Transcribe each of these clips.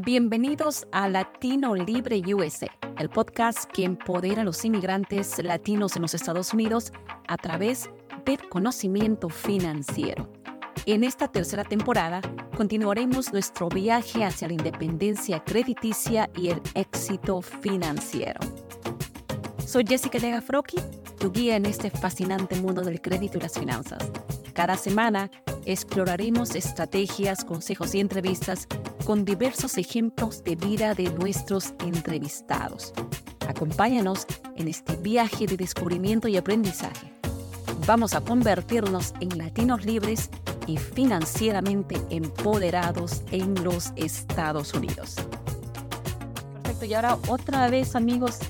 Bienvenidos a Latino Libre USA, el podcast que empodera a los inmigrantes latinos en los Estados Unidos a través del conocimiento financiero. En esta tercera temporada continuaremos nuestro viaje hacia la independencia crediticia y el éxito financiero. Soy Jessica Legafroki, tu guía en este fascinante mundo del crédito y las finanzas. Cada semana exploraremos estrategias, consejos y entrevistas con diversos ejemplos de vida de nuestros entrevistados. Acompáñanos en este viaje de descubrimiento y aprendizaje. Vamos a convertirnos en latinos libres y financieramente empoderados en los Estados Unidos. Perfecto, y ahora otra vez amigos,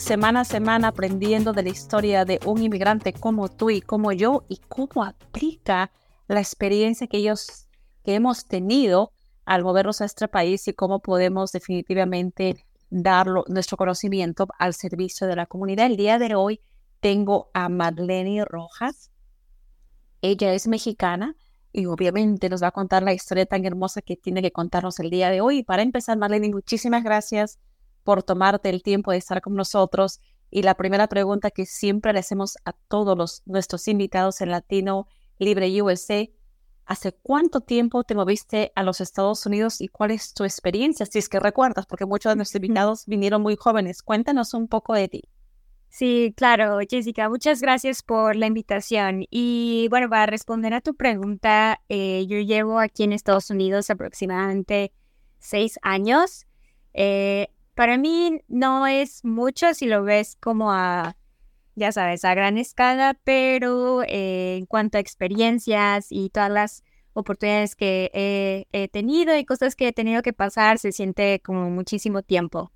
semana a semana aprendiendo de la historia de un inmigrante como tú y como yo y cómo aplica la experiencia que ellos, que hemos tenido al movernos a este país y cómo podemos definitivamente dar nuestro conocimiento al servicio de la comunidad. El día de hoy tengo a Marlene Rojas. Ella es mexicana y obviamente nos va a contar la historia tan hermosa que tiene que contarnos el día de hoy. Para empezar, Marlene, muchísimas gracias por tomarte el tiempo de estar con nosotros. Y la primera pregunta que siempre le hacemos a todos los, nuestros invitados en Latino Libre USA. ¿Hace cuánto tiempo te moviste a los Estados Unidos y cuál es tu experiencia? Si es que recuerdas, porque muchos de nuestros invitados vinieron muy jóvenes. Cuéntanos un poco de ti. Sí, claro, Jessica, muchas gracias por la invitación. Y bueno, para responder a tu pregunta, eh, yo llevo aquí en Estados Unidos aproximadamente seis años. Eh, para mí no es mucho si lo ves como a ya sabes, a gran escala, pero eh, en cuanto a experiencias y todas las oportunidades que he, tenido y cosas que he tenido que pasar, se siente como muchísimo tiempo.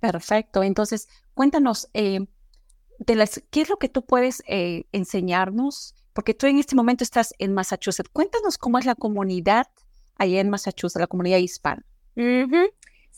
Perfecto. Entonces, cuéntanos, eh, de las, ¿qué es lo que tú puedes eh, enseñarnos? Porque tú en este momento estás en Massachusetts. Cuéntanos cómo es la comunidad allá en Massachusetts, la comunidad hispana.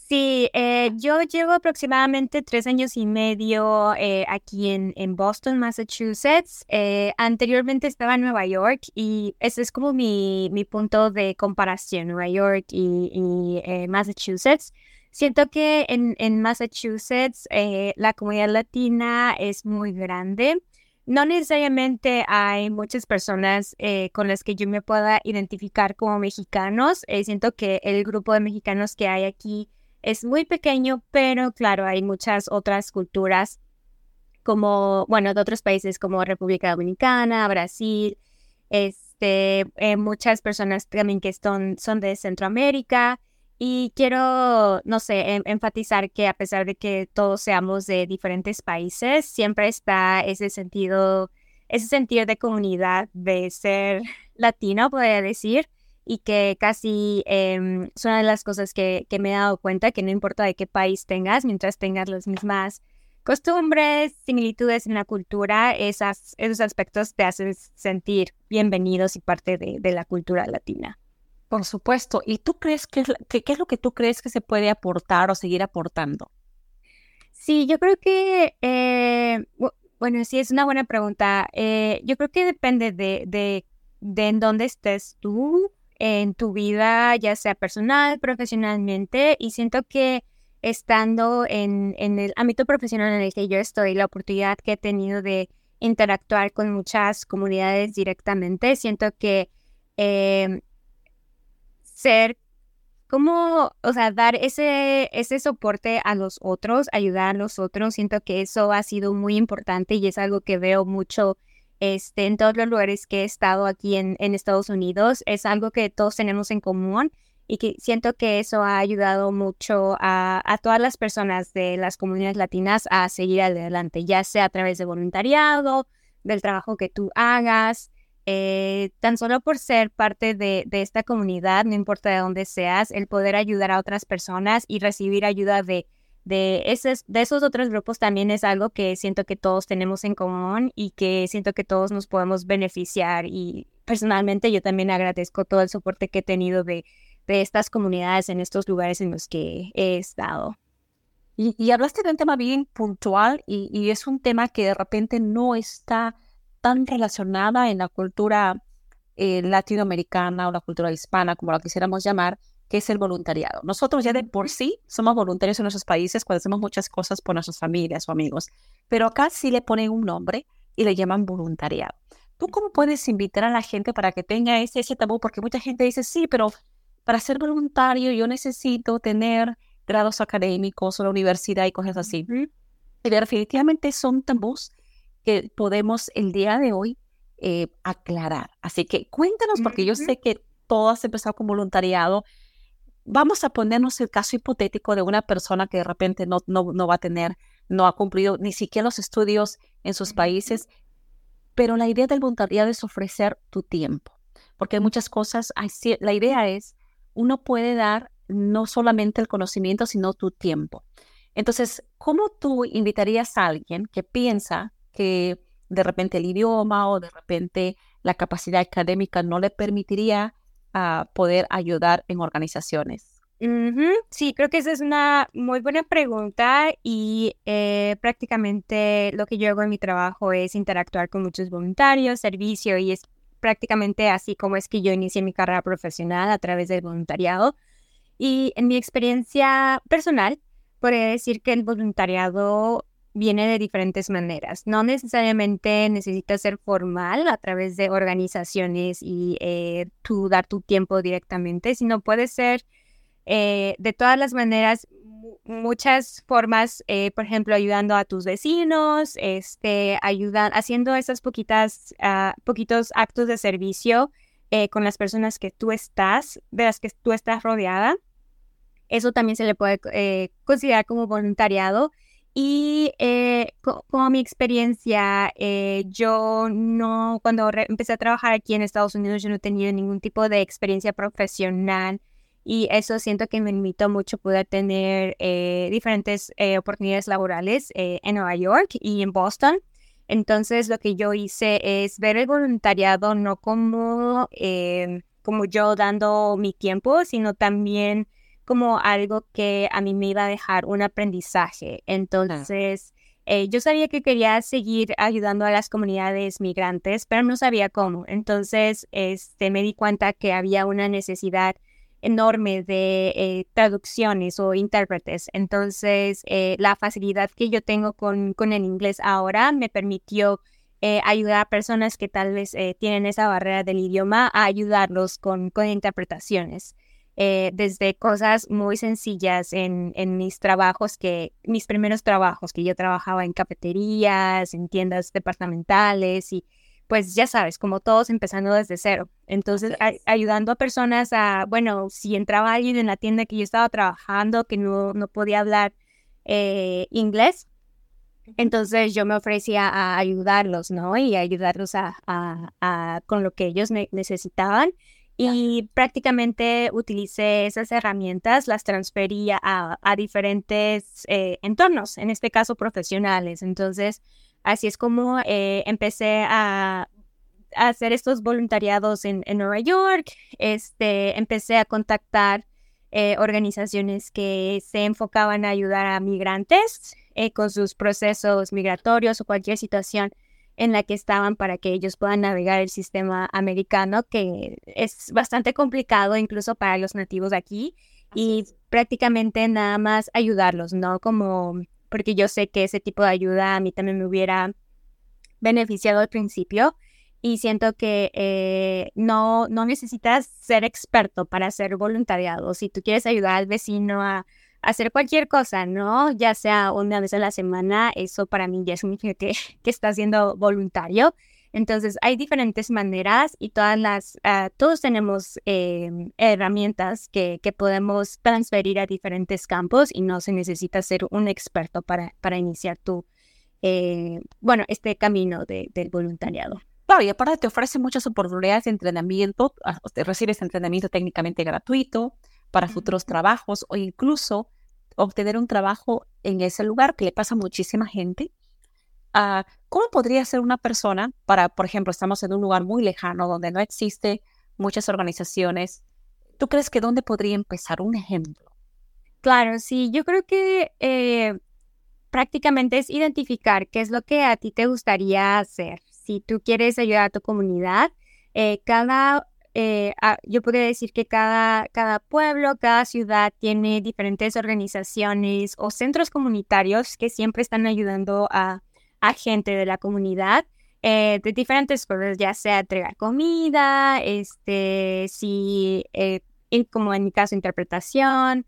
Sí, eh, yo llevo aproximadamente tres años y medio eh, aquí en, en, Boston, Massachusetts. Eh, anteriormente estaba en Nueva York y ese es como mi, mi punto de comparación, Nueva York y, y Massachusetts. Siento que en, en Massachusetts la comunidad latina es muy grande. No necesariamente hay muchas personas con las que yo me pueda identificar como mexicanos. siento que el grupo de mexicanos que hay aquí es muy pequeño, pero claro, hay muchas otras culturas como, bueno, de otros países como República Dominicana, Brasil, este, eh, muchas personas también que son, son de Centroamérica. Y quiero, no sé, enfatizar que a pesar de que todos seamos de diferentes países, siempre está ese sentido, ese sentido de comunidad, de ser latino, podría decir y que casi eh, es una de las cosas que, que, me he dado cuenta, que no importa de qué país tengas, mientras tengas las mismas costumbres, similitudes en la cultura, esas, esos aspectos te hacen sentir bienvenidos y parte de, de la cultura latina. Por supuesto. ¿Y tú crees que, que, qué es lo que tú crees que se puede aportar o seguir aportando? Sí, yo creo que, eh, bueno, sí, es una buena pregunta. Eh, yo creo que depende de, de, de en dónde estés tú, en tu vida, ya sea personal, profesionalmente, y siento que estando en, en, el ámbito profesional en el que yo estoy, la oportunidad que he tenido de interactuar con muchas comunidades directamente, siento que em, ser como, o sea, dar ese, ese soporte a los otros, ayudar a los otros, siento que eso ha sido muy importante y es algo que veo mucho este, en todos los lugares que he estado aquí en, Estados Unidos. Es algo que todos tenemos en común y que siento que eso ha ayudado mucho a, todas las personas de las comunidades latinas a seguir adelante, ya sea a través de voluntariado, del trabajo que tú hagas, eh, tan solo por ser parte de, de, esta comunidad, no importa de dónde seas, el poder ayudar a otras personas y recibir ayuda de de esos, de esos otros grupos también es algo que siento que todos tenemos en común y que siento que todos nos podemos beneficiar y personalmente yo también agradezco todo el soporte que he tenido de, de estas comunidades en estos lugares en los que he estado. Y, hablaste de un tema bien puntual y, es un tema que de repente no está tan relacionada en la cultura eh, latinoamericana o la cultura hispana, como la quisiéramos llamar, qué es el voluntariado. Nosotros ya de por sí somos voluntarios en nuestros países cuando hacemos muchas cosas por nuestras familias o amigos, pero acá sí le ponen un nombre y le llaman voluntariado. ¿Tú cómo puedes invitar a la gente para que tenga ese, ese tabú? Porque mucha gente dice, sí, pero para ser voluntario yo necesito tener grados académicos o la universidad y cosas así. Y definitivamente son tabús que podemos el día de hoy eh, aclarar. Así que cuéntanos, porque yo sé que todo has empezado con voluntariado. Vamos a ponernos el caso hipotético de una persona que de repente no, no, no va a tener, no ha cumplido ni siquiera los estudios en sus países, pero la idea del voluntariado es ofrecer tu tiempo, porque hay muchas cosas, la idea es, uno puede dar no solamente el conocimiento, sino tu tiempo. Entonces, ¿cómo tú invitarías a alguien que piensa que de repente el idioma o de repente la capacidad académica no le permitiría uh, poder ayudar en organizaciones? Sí, creo que esa es una muy buena pregunta y eh, prácticamente lo que yo hago en mi trabajo es interactuar con muchos voluntarios, servicio y es prácticamente así como es que yo inicié mi carrera profesional a través del voluntariado. Y en mi experiencia personal, podría decir que el voluntariado viene de diferentes maneras. No necesariamente necesita ser formal a través de organizaciones y eh, tú dar tu tiempo directamente, sino puede ser eh, de todas las maneras, muchas formas, eh, por ejemplo, ayudando a tus vecinos, este, ayudan, haciendo esas poquitas, uh, poquitos actos de servicio eh, con las personas que tú estás, de las que tú estás rodeada. Eso también se le puede considerar como voluntariado. Y como mi experiencia, yo no, cuando empecé a trabajar aquí en Estados Unidos, yo no tenía ningún tipo de experiencia profesional y eso siento que me limitó mucho poder tener eh, diferentes eh, oportunidades laborales eh, en Nueva York y en Boston. Entonces lo que yo hice es ver el voluntariado no como, como yo dando mi tiempo, sino también como algo que a mí me iba a dejar un aprendizaje. Entonces, yo sabía que quería seguir ayudando a las comunidades migrantes, pero no sabía cómo. Entonces, este, me di cuenta que había una necesidad enorme de eh, traducciones o intérpretes. Entonces, eh, la facilidad que yo tengo con, con, el inglés ahora me permitió eh, ayudar a personas que tal vez tienen esa barrera del idioma a ayudarlos con, con interpretaciones. Desde cosas muy sencillas en, en, mis trabajos, que mis primeros trabajos, que yo trabajaba en cafeterías, en tiendas departamentales y pues ya sabes, como todos empezando desde cero. Entonces, ayudando a personas a, bueno, si entraba alguien en la tienda que yo estaba trabajando que no, no podía hablar eh, inglés, entonces yo me ofrecía a ayudarlos, ¿no? Y ayudarlos a, a, con lo que ellos necesitaban. Y prácticamente utilicé esas herramientas, las transfería a, diferentes eh, entornos, en este caso profesionales. Entonces, Así es como eh, empecé a, hacer estos voluntariados en, Nueva York. Este, empecé a contactar eh, organizaciones que se enfocaban a ayudar a migrantes con sus procesos migratorios o cualquier situación en la que estaban para que ellos puedan navegar el sistema americano, que es bastante complicado incluso para los nativos aquí, y prácticamente nada más ayudarlos, ¿no? Como porque yo sé que ese tipo de ayuda a mí también me hubiera beneficiado al principio y siento que eh, no, no necesitas ser experto para hacer voluntariado. Si tú quieres ayudar al vecino a, hacer cualquier cosa, ¿no? Ya sea una vez a la semana, eso para mí ya significa que, que estás siendo voluntario. Entonces, hay diferentes maneras y todas las, ah, todos tenemos em, herramientas que, que, podemos transferir a diferentes campos y no se necesita ser un experto para, para iniciar tu, eh, bueno, este camino de, del voluntariado. Claro, y aparte te ofrece muchas oportunidades de entrenamiento, ah, recibes entrenamiento técnicamente gratuito para futuros trabajos o incluso obtener un trabajo en ese lugar que le pasa a muchísima gente Ah, ¿Cómo podría ser una persona para, por ejemplo, estamos en un lugar muy lejano donde no existe muchas organizaciones? ¿Tú crees que dónde podría empezar un ejemplo? Claro, sí, yo creo que eh, prácticamente es identificar qué es lo que a ti te gustaría hacer. Si tú quieres ayudar a tu comunidad, eh, cada eh, yo podría decir que cada, cada pueblo, cada ciudad tiene diferentes organizaciones o centros comunitarios que siempre están ayudando a, gente de la comunidad. Eh, de diferentes cosas, ya sea entregar comida, este, si, eh, como en mi caso, interpretación,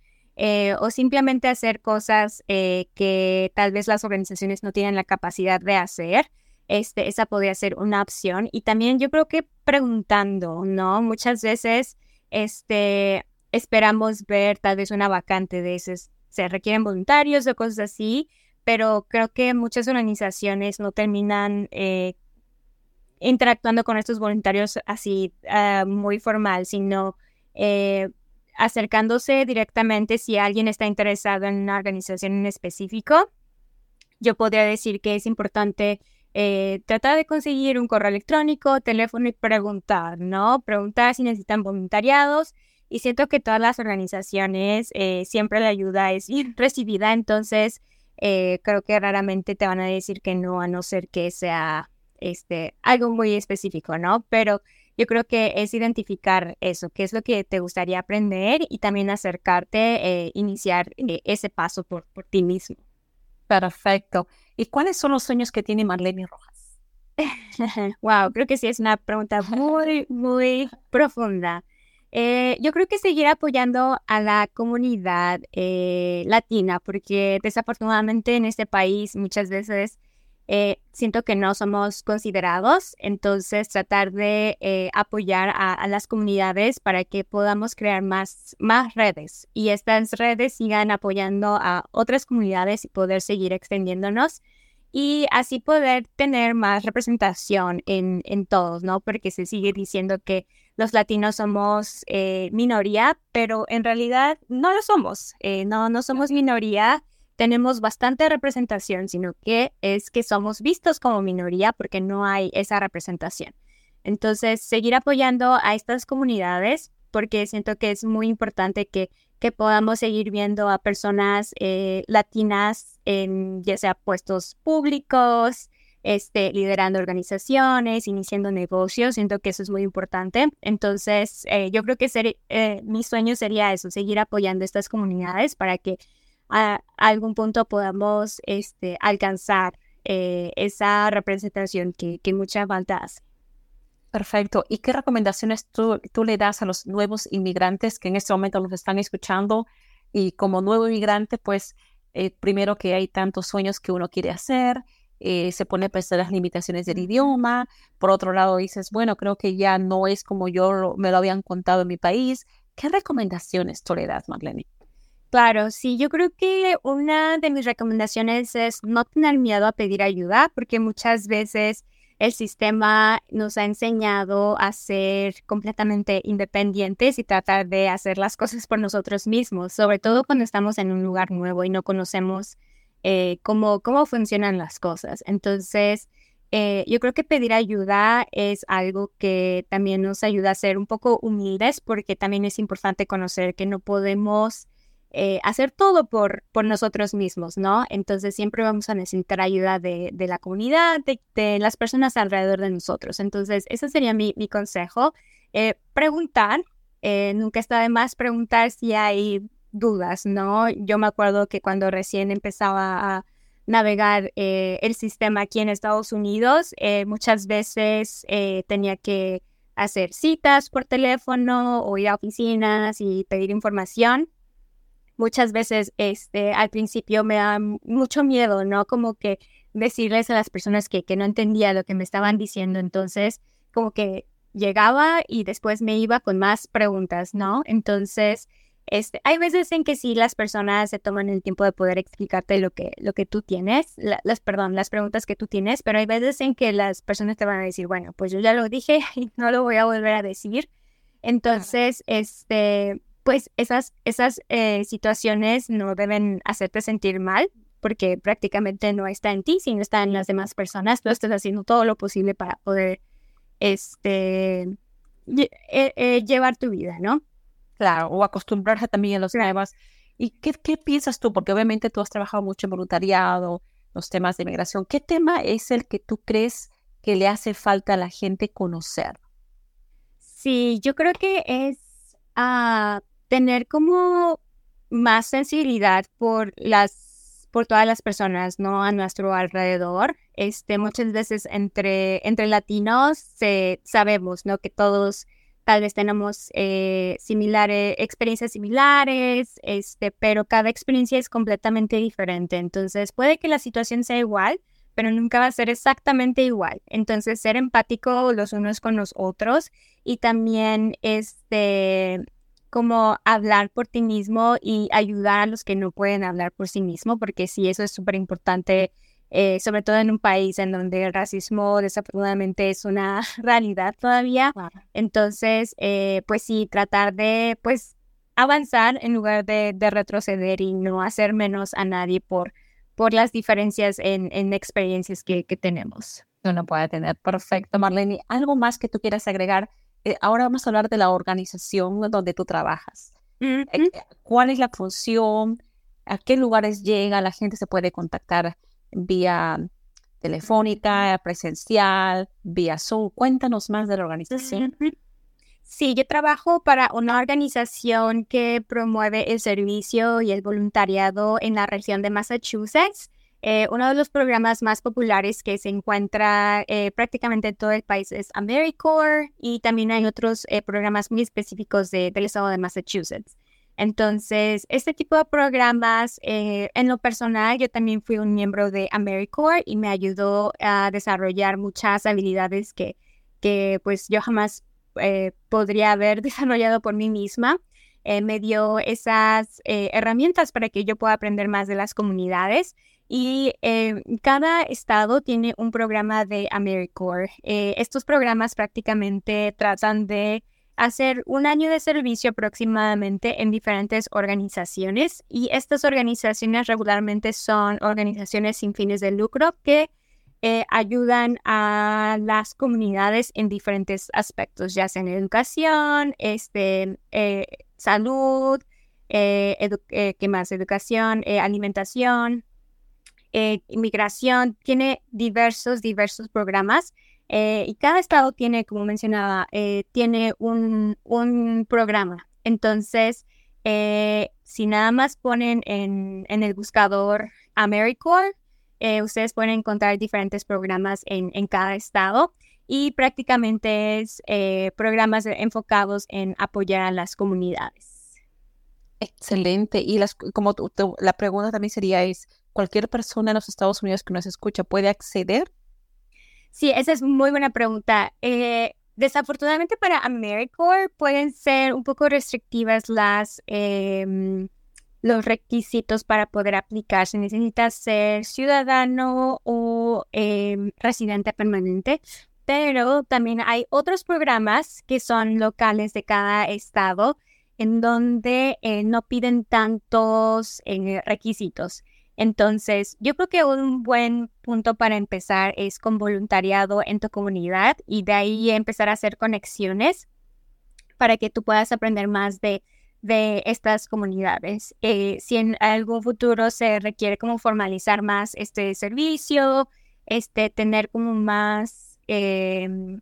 o simplemente hacer cosas que tal vez las organizaciones no tienen la capacidad de hacer este, esa podría ser una opción. Y también yo creo que preguntando, ¿no? Muchas veces este, esperamos ver tal vez una vacante de esos, se requieren voluntarios o cosas así, pero creo que muchas organizaciones no terminan eh, interactuando con estos voluntarios así ah, muy formal, sino eh, acercándose directamente si alguien está interesado en una organización en específico. Yo podría decir que es importante eh, tratar de conseguir un correo electrónico, teléfono y preguntar, ¿no? Preguntar si necesitan voluntariados. Y siento que todas las organizaciones eh, siempre la ayuda es recibida, entonces eh, creo que raramente te van a decir que no, a no ser que sea este, algo muy específico, ¿no? Pero yo creo que es identificar eso, qué es lo que te gustaría aprender y también acercarte, iniciar ese paso por, por ti mismo. Perfecto. ¿Y cuáles son los sueños que tiene Marlene Rojas? wow, creo que sí es una pregunta muy, muy profunda. Eh, yo creo que seguir apoyando a la comunidad eh, latina, porque desafortunadamente en este país muchas veces eh, siento que no somos considerados, entonces tratar de eh, apoyar a, las comunidades para que podamos crear más, más redes y estas redes sigan apoyando a otras comunidades y poder seguir extendiéndonos y así poder tener más representación en, en todos, ¿no? Porque se sigue diciendo que los latinos somos eh, minoría, pero en realidad no lo somos, no, no somos minoría tenemos bastante representación, sino que es que somos vistos como minoría porque no hay esa representación. Entonces, seguir apoyando a estas comunidades porque siento que es muy importante que, que podamos seguir viendo a personas eh, latinas en ya sea puestos públicos, este, liderando organizaciones, iniciando negocios. Siento que eso es muy importante. Entonces, eh, yo creo que ser, eh, mi sueño sería eso, seguir apoyando estas comunidades para que a, algún punto podamos este, alcanzar eh, esa representación que, que mucha falta hace. Perfecto. ¿Y qué recomendaciones tú, tú, le das a los nuevos inmigrantes que en este momento nos están escuchando? Y como nuevo inmigrante, pues eh, primero que hay tantos sueños que uno quiere hacer, eh, se pone a pensar las limitaciones del idioma. Por otro lado, dices, bueno, creo que ya no es como yo me lo habían contado en mi país. ¿Qué recomendaciones tú le das, Marlene? Claro, sí, yo creo que una de mis recomendaciones es no tener miedo a pedir ayuda, porque muchas veces el sistema nos ha enseñado a ser completamente independientes y tratar de hacer las cosas por nosotros mismos, sobre todo cuando estamos en un lugar nuevo y no conocemos eh, cómo, cómo funcionan las cosas. Entonces, eh, yo creo que pedir ayuda es algo que también nos ayuda a ser un poco humildes, porque también es importante conocer que no podemos eh, hacer todo por, por nosotros mismos, ¿no? Entonces siempre vamos a necesitar ayuda de, de la comunidad, de, las personas alrededor de nosotros. Entonces, ese sería mi, mi consejo. Eh, preguntar, eh, nunca está de más preguntar si hay dudas, ¿no? Yo me acuerdo que cuando recién empezaba a navegar el sistema aquí en Estados Unidos, muchas veces tenía que hacer citas por teléfono o ir a oficinas y pedir información muchas veces este, al principio me da mucho miedo, ¿no? Como que decirles a las personas que, que no entendía lo que me estaban diciendo. Entonces, como que llegaba y después me iba con más preguntas, ¿no? Entonces, este, hay veces en que sí las personas se toman el tiempo de poder explicarte lo que, lo que tú tienes, las, perdón, las preguntas que tú tienes, pero hay veces en que las personas te van a decir, bueno, pues yo ya lo dije y no lo voy a volver a decir. Entonces, este, pues esas, esas eh, situaciones no deben hacerte sentir mal porque prácticamente no está en ti, sino está en las demás personas. Tú estás haciendo todo lo posible para poder este, eh, eh, llevar tu vida, ¿no? Claro, o acostumbrarse también a los nuevos. ¿Y qué, qué piensas tú? Porque obviamente tú has trabajado mucho en voluntariado, los temas de migración. ¿Qué tema es el que tú crees que le hace falta a la gente conocer? Sí, yo creo que es uh, tener como más sensibilidad por las por todas las personas, ¿no? A nuestro alrededor. Este, muchas veces entre, entre latinos se, sabemos, ¿no? Que todos tal vez tenemos eh, similares, experiencias similares, este, pero cada experiencia es completamente diferente. Entonces, puede que la situación sea igual, pero nunca va a ser exactamente igual. Entonces, ser empático los unos con los otros y también este, como hablar por ti mismo y ayudar a los que no pueden hablar por sí mismo, porque sí, eso es súper importante, eh, sobre todo en un país en donde el racismo desafortunadamente es una realidad todavía. Entonces, eh, pues sí, tratar de, pues, avanzar en lugar de, retroceder y no hacer menos a nadie por, por las diferencias en, en experiencias que, que tenemos. Uno puede tener. Perfecto, Marlene. ¿Algo más que tú quieras agregar eh, ahora vamos a hablar de la organización donde tú trabajas. Eh, ¿Cuál es la función? ¿A qué lugares llega? La gente se puede contactar vía telefónica, presencial, vía Zoom. Cuéntanos más de la organización. Sí, yo trabajo para una organización que promueve el servicio y el voluntariado en la región de Massachusetts. Eh, uno de los programas más populares que se encuentra eh, prácticamente en todo el país es AmeriCorps y también hay otros eh, programas muy específicos del estado de Massachusetts. Entonces, este tipo de programas, en lo personal, yo también fui un miembro de AmeriCorps y me ayudó a desarrollar muchas habilidades que, que pues yo jamás podría haber desarrollado por mí misma. me dio esas herramientas para que yo pueda aprender más de las comunidades y eh, cada estado tiene un programa de AmeriCorps. Eh, estos programas prácticamente tratan de hacer un año de servicio aproximadamente en diferentes organizaciones y estas organizaciones regularmente son organizaciones sin fines de lucro que eh, ayudan a las comunidades en diferentes aspectos, ya sea en educación, este, salud, ¿qué más? Educación, alimentación, eh, inmigración, tiene diversos, diversos programas. Eh, y cada estado tiene, como mencionaba, eh, tiene un, un, programa. Entonces, si nada más ponen en, en el buscador AmeriCorps, ustedes pueden encontrar diferentes programas en, en cada estado y prácticamente es programas enfocados en apoyar a las comunidades. Excelente. Y las, como la pregunta también sería es, cualquier persona en los Estados Unidos que nos escucha puede acceder? Sí, esa es muy buena pregunta. Eh, desafortunadamente para AmeriCorps pueden ser un poco restrictivas las, em, los requisitos para poder aplicar. Se necesita ser ciudadano o em, residente permanente, pero también hay otros programas que son locales de cada estado en donde eh, no piden tantos eh, requisitos. Entonces, yo creo que un buen punto para empezar es con voluntariado en tu comunidad y de ahí empezar a hacer conexiones para que tú puedas aprender más de, de estas comunidades. Eh, si en algún futuro se requiere como formalizar más este servicio, este, tener como más, em,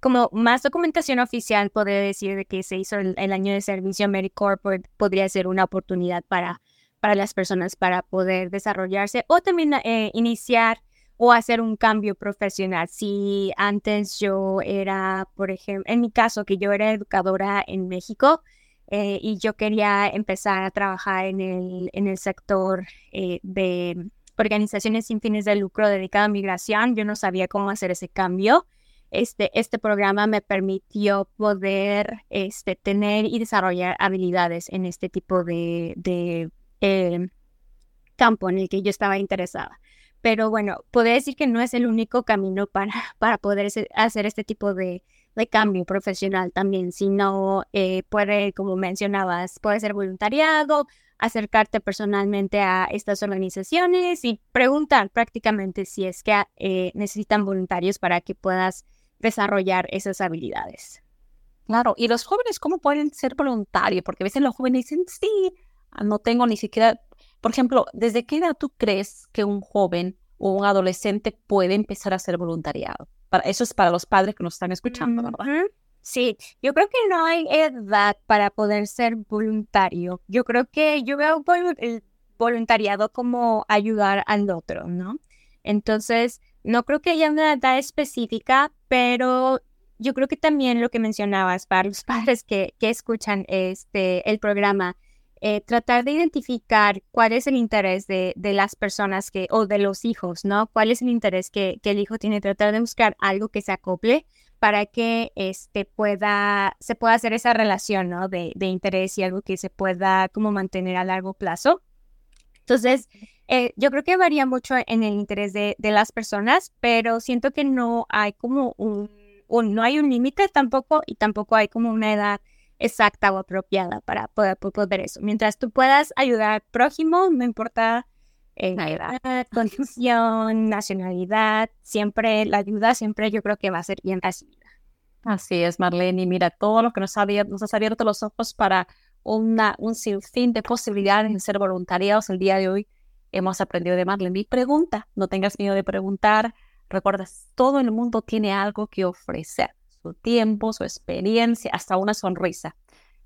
como más documentación oficial, poder decir de que se hizo el, año de servicio AmeriCorps podría ser una oportunidad para para las personas para poder desarrollarse o también eh, iniciar o hacer un cambio profesional. Si antes yo era, por ejemplo, en mi caso, que yo era educadora en México eh, y yo quería empezar a trabajar en el, en el sector eh, de organizaciones sin fines de lucro dedicado a migración, yo no sabía cómo hacer ese cambio. Este, este programa me permitió poder este, tener y desarrollar habilidades en este tipo de, de eh, campo en el que yo estaba interesada. Pero bueno, puedo decir que no es el único camino para, para poder hacer este tipo de, de cambio profesional también, sino eh, puede, como mencionabas, puede ser voluntariado, acercarte personalmente a estas organizaciones y preguntar prácticamente si es que eh, necesitan voluntarios para que puedas desarrollar esas habilidades. Claro, y los jóvenes, ¿cómo pueden ser voluntarios? Porque a veces los jóvenes dicen, sí, Ah, no tengo ni siquiera, por ejemplo, ¿desde qué edad tú crees que un joven o un adolescente puede empezar a hacer voluntariado? Para, eso es para los padres que nos están escuchando, ¿verdad? Sí, yo creo que no hay edad para poder ser voluntario. Yo creo que yo veo el voluntariado como ayudar al otro, ¿no? Entonces, no creo que haya una edad específica, pero yo creo que también lo que mencionabas para los padres que, que escuchan este, el programa, eh, tratar de identificar cuál es el interés de, de, las personas que, o de los hijos, ¿no? ¿Cuál es el interés que, que, el hijo tiene? Tratar de buscar algo que se acople para que este, pueda, se pueda hacer esa relación, ¿no? De, de interés y algo que se pueda como mantener a largo plazo. Entonces, eh, yo creo que varía mucho en el interés de, de, las personas, pero siento que no hay como un, un no hay un límite tampoco y tampoco hay como una edad exacta o apropiada para poder, poder ver eso. Mientras tú puedas ayudar al prójimo, no importa eh, edad, condición, nacionalidad, siempre la ayuda, siempre yo creo que va a ser bien recibida. Así es, Marlene. Y mira, todo lo que nos, ha abierto, nos has abierto los ojos para una, un sinfín de posibilidades de ser voluntariados el día de hoy. Hemos aprendido de Marlene. Y pregunta, no tengas miedo de preguntar. Recuerdas, todo el mundo tiene algo que ofrecer su tiempo, su experiencia, hasta una sonrisa.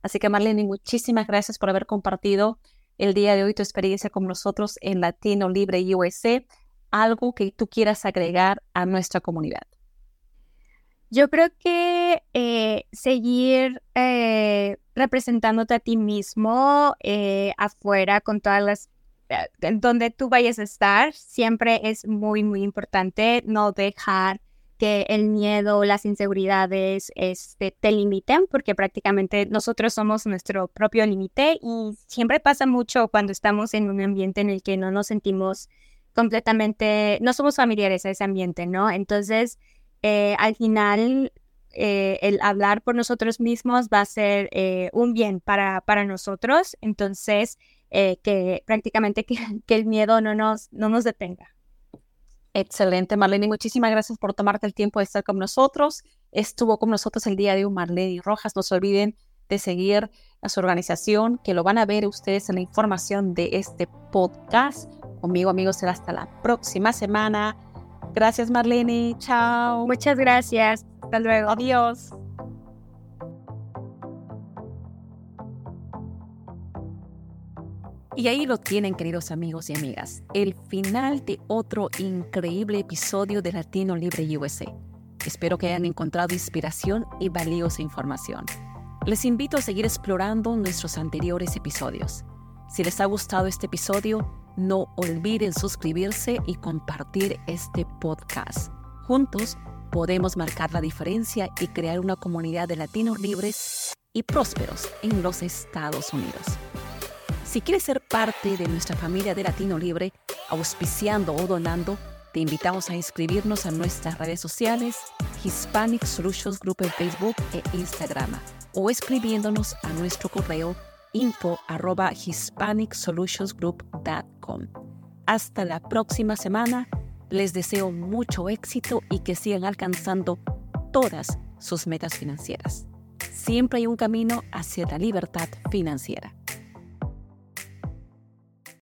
Así que Marlene, muchísimas gracias por haber compartido el día de hoy tu experiencia con nosotros en Latino Libre USA. Algo que tú quieras agregar a nuestra comunidad. Yo creo que eh, seguir eh, representándote a ti mismo eh, afuera con todas las donde tú vayas a estar siempre es muy muy importante no dejar que el miedo, las inseguridades este, te limiten, porque prácticamente nosotros somos nuestro propio límite y siempre pasa mucho cuando estamos en un ambiente en el que no nos sentimos completamente, no somos familiares a ese ambiente, ¿no? Entonces, eh, al final, eh, el hablar por nosotros mismos va a ser eh, un bien para, para nosotros, entonces, que prácticamente que, que, el miedo no nos, no nos detenga. Excelente, Marlene. Muchísimas gracias por tomarte el tiempo de estar con nosotros. Estuvo con nosotros el día de hoy Marlene Rojas. No se olviden de seguir a su organización, que lo van a ver ustedes en la información de este podcast. Conmigo, amigos, será hasta la próxima semana. Gracias, Marlene. Chao. Muchas gracias. Hasta luego. Adiós. Y ahí lo tienen, queridos amigos y amigas, el final de otro increíble episodio de Latino Libre USA. Espero que hayan encontrado inspiración y valiosa información. Les invito a seguir explorando nuestros anteriores episodios. Si les ha gustado este episodio, no olviden suscribirse y compartir este podcast. Juntos podemos marcar la diferencia y crear una comunidad de latinos libres y prósperos en los Estados Unidos. Si quieres ser parte de nuestra familia de Latino Libre, auspiciando o donando, te invitamos a inscribirnos a nuestras redes sociales, Hispanic Solutions Group en Facebook e Instagram, o escribiéndonos a nuestro correo info arroba hispanicsolutionsgroup.com. Hasta la próxima semana. Les deseo mucho éxito y que sigan alcanzando todas sus metas financieras. Siempre hay un camino hacia la libertad financiera.